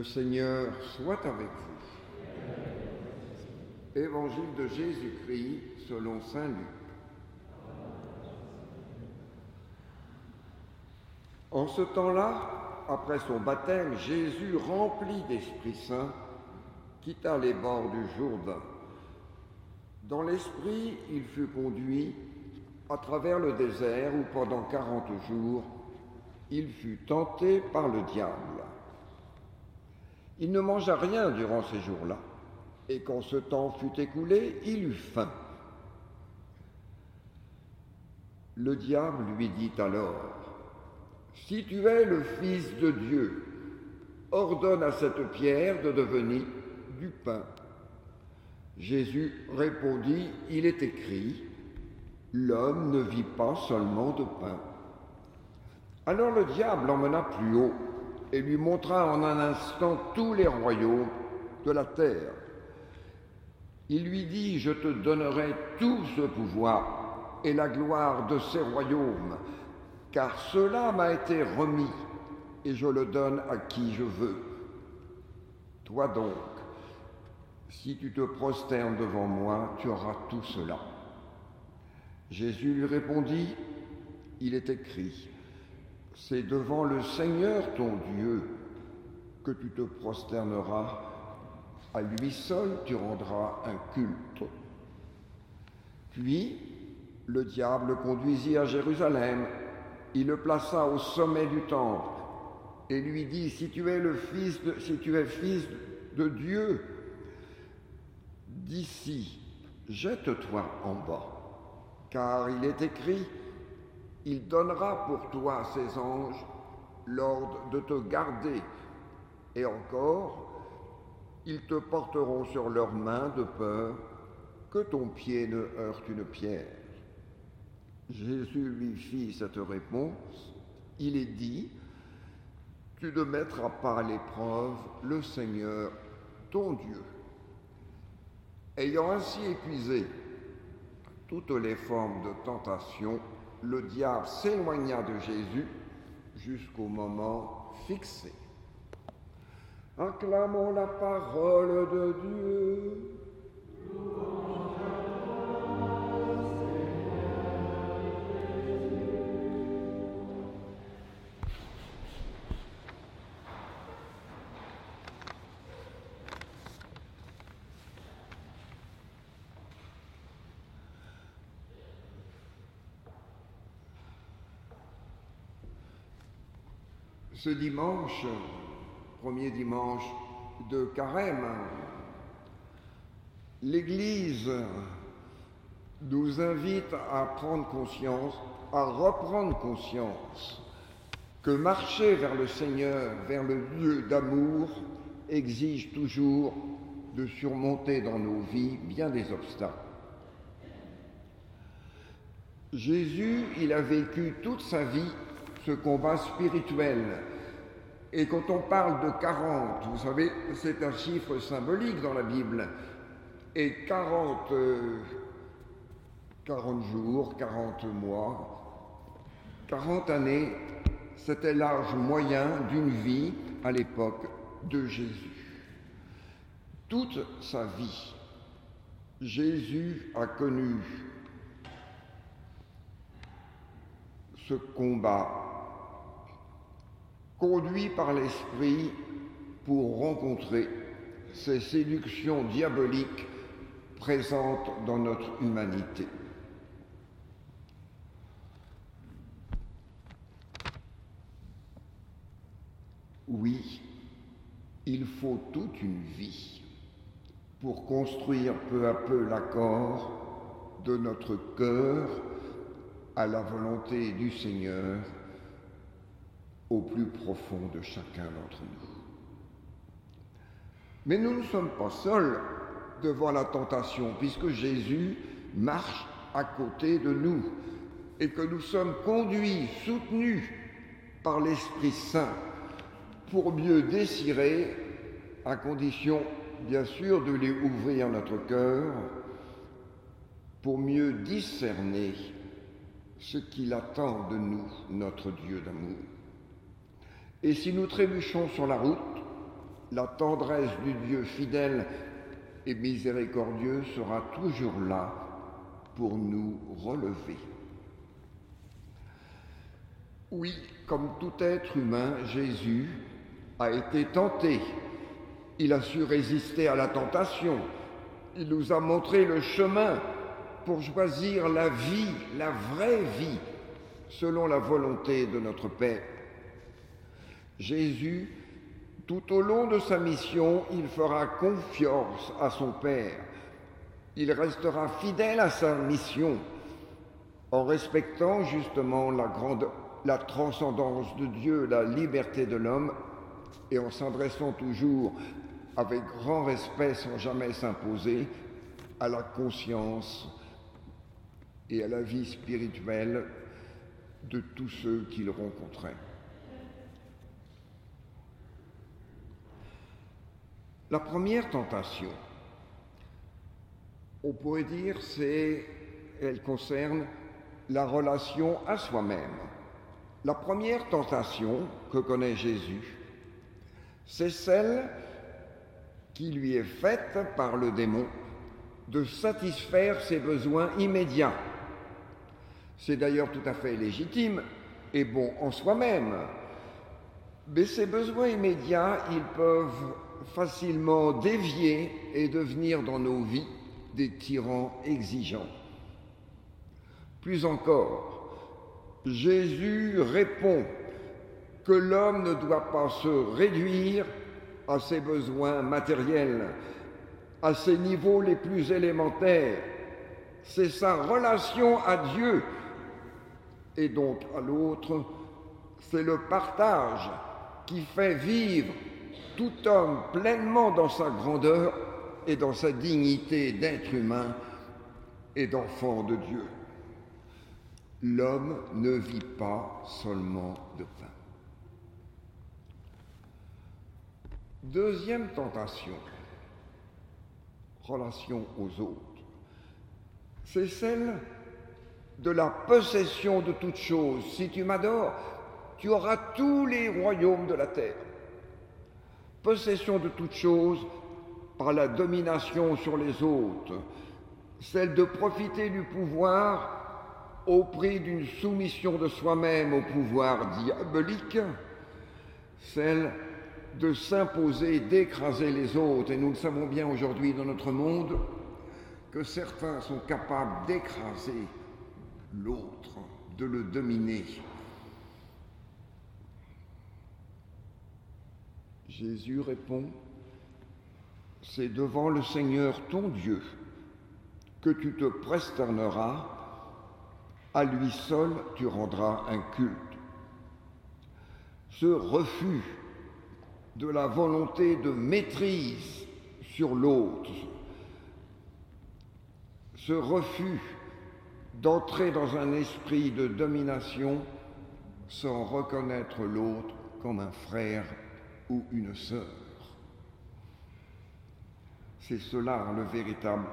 Le Seigneur soit avec vous. Évangile de Jésus-Christ selon Saint Luc. En ce temps-là, après son baptême, Jésus, rempli d'Esprit Saint, quitta les bords du Jourdain. Dans l'Esprit, il fut conduit à travers le désert où pendant quarante jours, il fut tenté par le diable. Il ne mangea rien durant ces jours-là, et quand ce temps fut écoulé, il eut faim. Le diable lui dit alors, Si tu es le Fils de Dieu, ordonne à cette pierre de devenir du pain. Jésus répondit, Il est écrit, L'homme ne vit pas seulement de pain. Alors le diable l'emmena plus haut et lui montra en un instant tous les royaumes de la terre. Il lui dit, je te donnerai tout ce pouvoir et la gloire de ces royaumes, car cela m'a été remis et je le donne à qui je veux. Toi donc, si tu te prosternes devant moi, tu auras tout cela. Jésus lui répondit, il est écrit, c'est devant le Seigneur ton Dieu que tu te prosterneras, à lui seul tu rendras un culte. Puis le diable conduisit à Jérusalem, il le plaça au sommet du temple et lui dit, si tu es le si tu es fils de Dieu, d'ici, jette-toi en bas. Car il est écrit, il donnera pour toi ses anges l'ordre de te garder, et encore, ils te porteront sur leurs mains de peur que ton pied ne heurte une pierre. Jésus lui fit cette réponse, il est dit, tu ne mettras pas à l'épreuve le Seigneur, ton Dieu. Ayant ainsi épuisé toutes les formes de tentation, le diable s'éloigna de Jésus jusqu'au moment fixé. Acclamons la parole de Dieu. Ce dimanche, premier dimanche de carême, l'Église nous invite à prendre conscience, à reprendre conscience que marcher vers le Seigneur, vers le lieu d'amour, exige toujours de surmonter dans nos vies bien des obstacles. Jésus, il a vécu toute sa vie combat spirituel et quand on parle de 40, vous savez, c'est un chiffre symbolique dans la Bible. Et 40, 40 euh, jours, 40 mois, 40 années, c'était l'âge moyen d'une vie à l'époque de Jésus. Toute sa vie, Jésus a connu ce combat conduit par l'Esprit pour rencontrer ces séductions diaboliques présentes dans notre humanité. Oui, il faut toute une vie pour construire peu à peu l'accord de notre cœur à la volonté du Seigneur au plus profond de chacun d'entre nous. Mais nous ne sommes pas seuls devant la tentation, puisque Jésus marche à côté de nous et que nous sommes conduits, soutenus par l'Esprit Saint pour mieux désirer, à condition bien sûr de lui ouvrir notre cœur, pour mieux discerner ce qu'il attend de nous, notre Dieu d'amour. Et si nous trébuchons sur la route, la tendresse du Dieu fidèle et miséricordieux sera toujours là pour nous relever. Oui, comme tout être humain, Jésus a été tenté. Il a su résister à la tentation. Il nous a montré le chemin pour choisir la vie, la vraie vie, selon la volonté de notre Père. Jésus, tout au long de sa mission, il fera confiance à son Père. Il restera fidèle à sa mission en respectant justement la grande la transcendance de Dieu, la liberté de l'homme, et en s'adressant toujours avec grand respect sans jamais s'imposer à la conscience et à la vie spirituelle de tous ceux qu'il rencontrait. La première tentation, on pourrait dire, c'est, elle concerne la relation à soi-même. La première tentation que connaît Jésus, c'est celle qui lui est faite par le démon de satisfaire ses besoins immédiats. C'est d'ailleurs tout à fait légitime et bon en soi-même. Mais ces besoins immédiats, ils peuvent facilement dévier et devenir dans nos vies des tyrans exigeants. Plus encore, Jésus répond que l'homme ne doit pas se réduire à ses besoins matériels, à ses niveaux les plus élémentaires. C'est sa relation à Dieu et donc à l'autre, c'est le partage qui fait vivre tout homme pleinement dans sa grandeur et dans sa dignité d'être humain et d'enfant de Dieu. L'homme ne vit pas seulement de pain. Deuxième tentation, relation aux autres, c'est celle de la possession de toutes choses. Si tu m'adores, tu auras tous les royaumes de la terre. Possession de toutes choses par la domination sur les autres, celle de profiter du pouvoir au prix d'une soumission de soi-même au pouvoir diabolique, celle de s'imposer, d'écraser les autres. Et nous le savons bien aujourd'hui dans notre monde que certains sont capables d'écraser l'autre, de le dominer. Jésus répond, c'est devant le Seigneur ton Dieu que tu te prosterneras à lui seul tu rendras un culte. Ce refus de la volonté de maîtrise sur l'autre, ce refus d'entrer dans un esprit de domination sans reconnaître l'autre comme un frère une sœur. C'est cela le véritable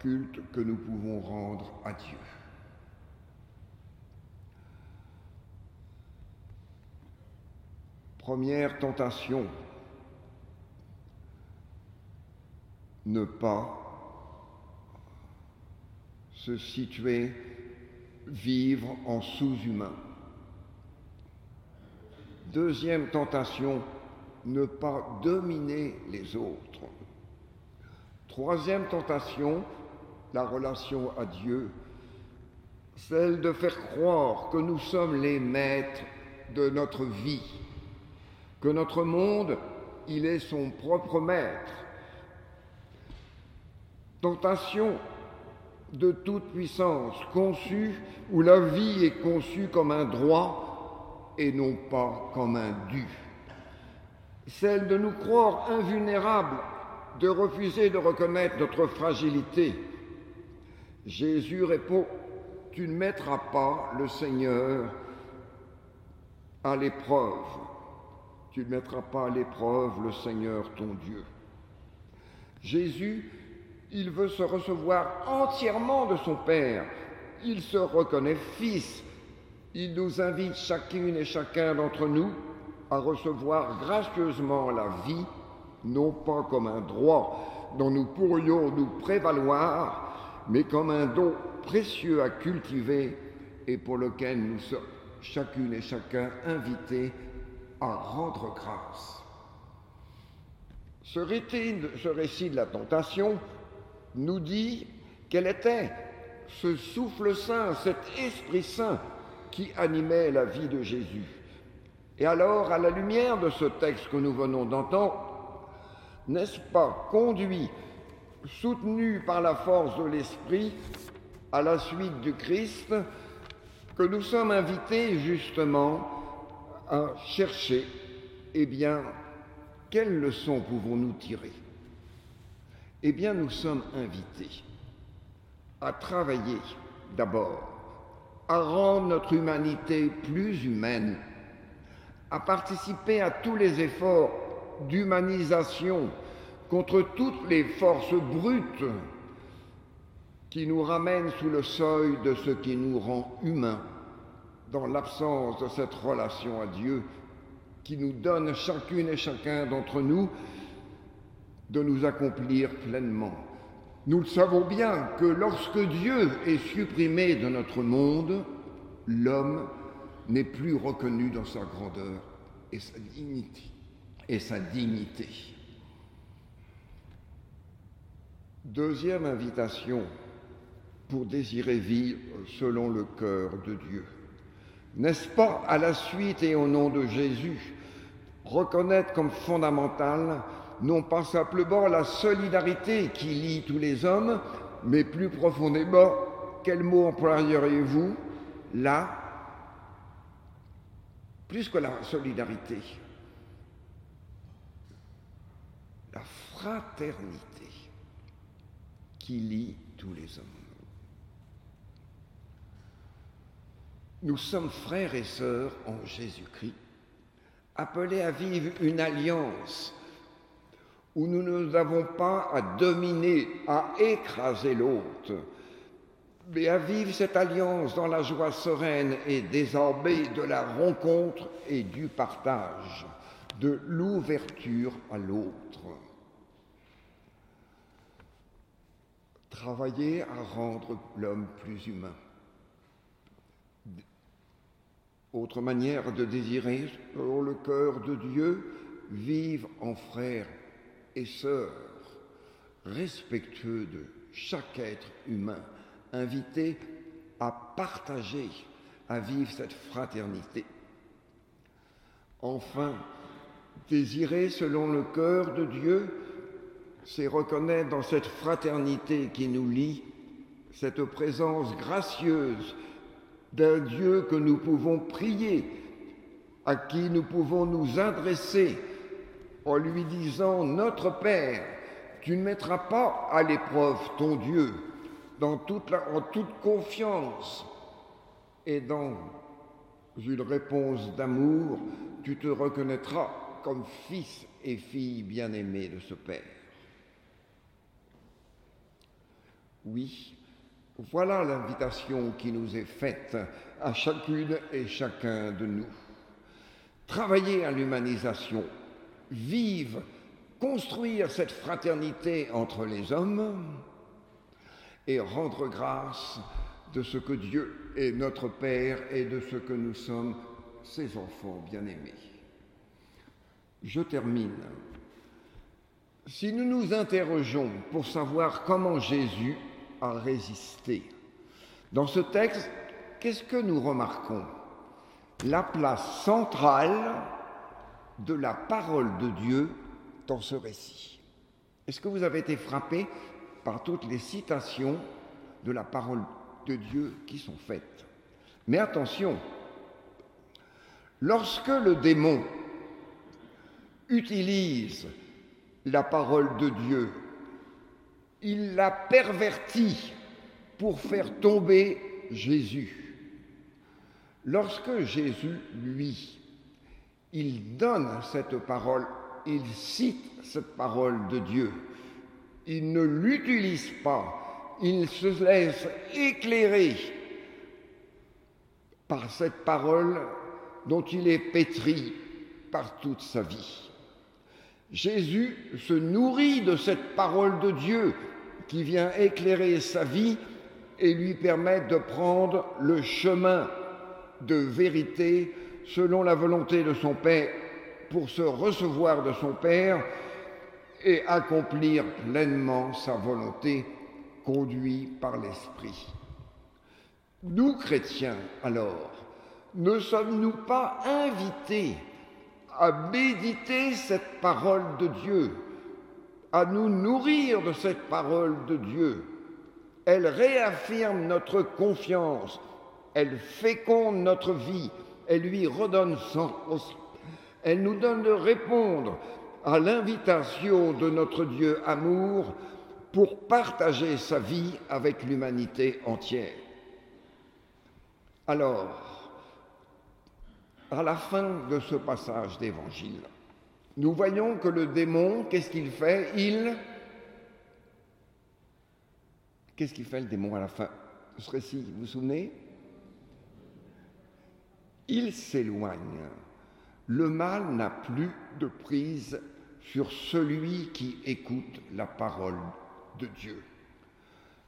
culte que nous pouvons rendre à Dieu. Première tentation, ne pas se situer, vivre en sous-humain. Deuxième tentation, ne pas dominer les autres. Troisième tentation, la relation à Dieu, celle de faire croire que nous sommes les maîtres de notre vie que notre monde, il est son propre maître. Tentation de toute puissance, conçue où la vie est conçue comme un droit et non pas comme un dû. Celle de nous croire invulnérables, de refuser de reconnaître notre fragilité. Jésus répond, tu ne mettras pas le Seigneur à l'épreuve tu ne mettras pas à l'épreuve le Seigneur ton Dieu. Jésus, il veut se recevoir entièrement de son Père. Il se reconnaît fils. Il nous invite chacune et chacun d'entre nous à recevoir gracieusement la vie non pas comme un droit dont nous pourrions nous prévaloir, mais comme un don précieux à cultiver et pour lequel nous sommes chacune et chacun invités à rendre grâce. Ce récit, de la tentation nous dit quel était ce souffle saint, cet esprit saint qui animait la vie de Jésus. Et alors, à la lumière de ce texte que nous venons d'entendre, n'est-ce pas conduit, soutenu par la force de l'Esprit, à la suite du Christ, que nous sommes invités justement à chercher, eh bien, quelles leçons pouvons-nous tirer? Eh bien, nous sommes invités à travailler d'abord, à rendre notre humanité plus humaine, à participer à tous les efforts d'humanisation contre toutes les forces brutes qui nous ramènent sous le seuil de ce qui nous rend humains, dans l'absence de cette relation à Dieu qui nous donne chacune et chacun d'entre nous de nous accomplir pleinement. Nous le savons bien que lorsque Dieu est supprimé de notre monde, l'homme n'est plus reconnu dans sa grandeur et sa dignité. Deuxième invitation pour désirer vivre selon le cœur de Dieu. N'est-ce pas à la suite et au nom de Jésus reconnaître comme fondamental non pas simplement la solidarité qui lie tous les hommes, mais plus profondément, quel mot employeriez-vous? Là plus que la solidarité, la fraternité qui lie tous les hommes. Nous sommes frères et sœurs en Jésus-Christ, appelés à vivre une alliance où nous n'avons pas à dominer, à écraser l'autre, mais à vivre cette alliance dans la joie sereine et désormais de la rencontre et du partage, de l'ouverture à l'autre. Travailler à rendre l'homme plus humain. Autre manière de désirer, selon le cœur de Dieu, vivre en frères et sœurs, respectueux de chaque être humain invités à partager, à vivre cette fraternité. Enfin, désirer selon le cœur de Dieu, c'est reconnaître dans cette fraternité qui nous lie cette présence gracieuse d'un Dieu que nous pouvons prier, à qui nous pouvons nous adresser en lui disant, Notre Père, tu ne mettras pas à l'épreuve ton Dieu, en toute confiance et dans une réponse d'amour, tu te reconnaîtras comme fils et fille bien-aimés de ce Père. Oui, voilà l'invitation qui nous est faite à chacune et chacun de nous. Travailler à l'humanisation, vivre, construire cette fraternité entre les hommes, et rendre grâce de ce que Dieu est notre Père et de ce que nous sommes ses enfants bien-aimés. Je termine. Si nous nous interrogeons pour savoir comment Jésus a résisté, dans ce texte, qu'est-ce que nous remarquons? La place centrale de la parole de Dieu dans ce récit. Est-ce que vous avez été frappé par toutes les citations de la parole de Dieu qui sont faites. Mais attention, lorsque le démon utilise la parole de Dieu, il la pervertit pour faire tomber Jésus. Lorsque Jésus, lui, il donne cette parole, il cite cette parole de Dieu, il ne l'utilise pas, il se laisse éclairer par cette parole dont il est pétri par toute sa vie. Jésus se nourrit de cette parole de Dieu qui vient éclairer sa vie et lui permettre de prendre le chemin de vérité selon la volonté de son Père pour se recevoir de son Père et accomplir pleinement sa volonté conduit par l'Esprit. Nous, chrétiens, alors, ne sommes-nous pas invités à méditer cette parole de Dieu, à nous nourrir de cette parole de Dieu? Elle réaffirme notre confiance, elle féconde notre vie, elle lui redonne sens, elle nous donne de répondre à l'invitation de notre Dieu amour pour partager sa vie avec l'humanité entière. Alors, à la fin de ce passage d'évangile, nous voyons que le démon, qu'est-ce qu'il fait? Il... Qu'est-ce qu'il fait le démon à la fin? De ce récit Vous vous souvenez? Il s'éloigne. Le mal n'a plus de prise sur celui qui écoute la parole de Dieu.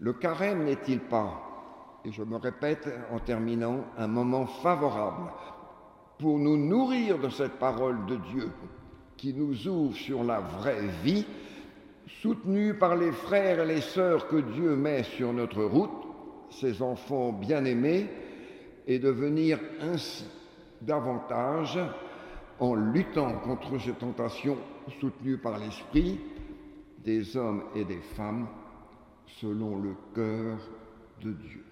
Le carême n'est-il pas, et je me répète en terminant, un moment favorable pour nous nourrir de cette parole de Dieu qui nous ouvre sur la vraie vie, soutenue par les frères et les sœurs que Dieu met sur notre route, ses enfants bien-aimés, et devenir ainsi davantage en luttant contre ces tentations soutenues par l'Esprit des hommes et des femmes selon le cœur de Dieu.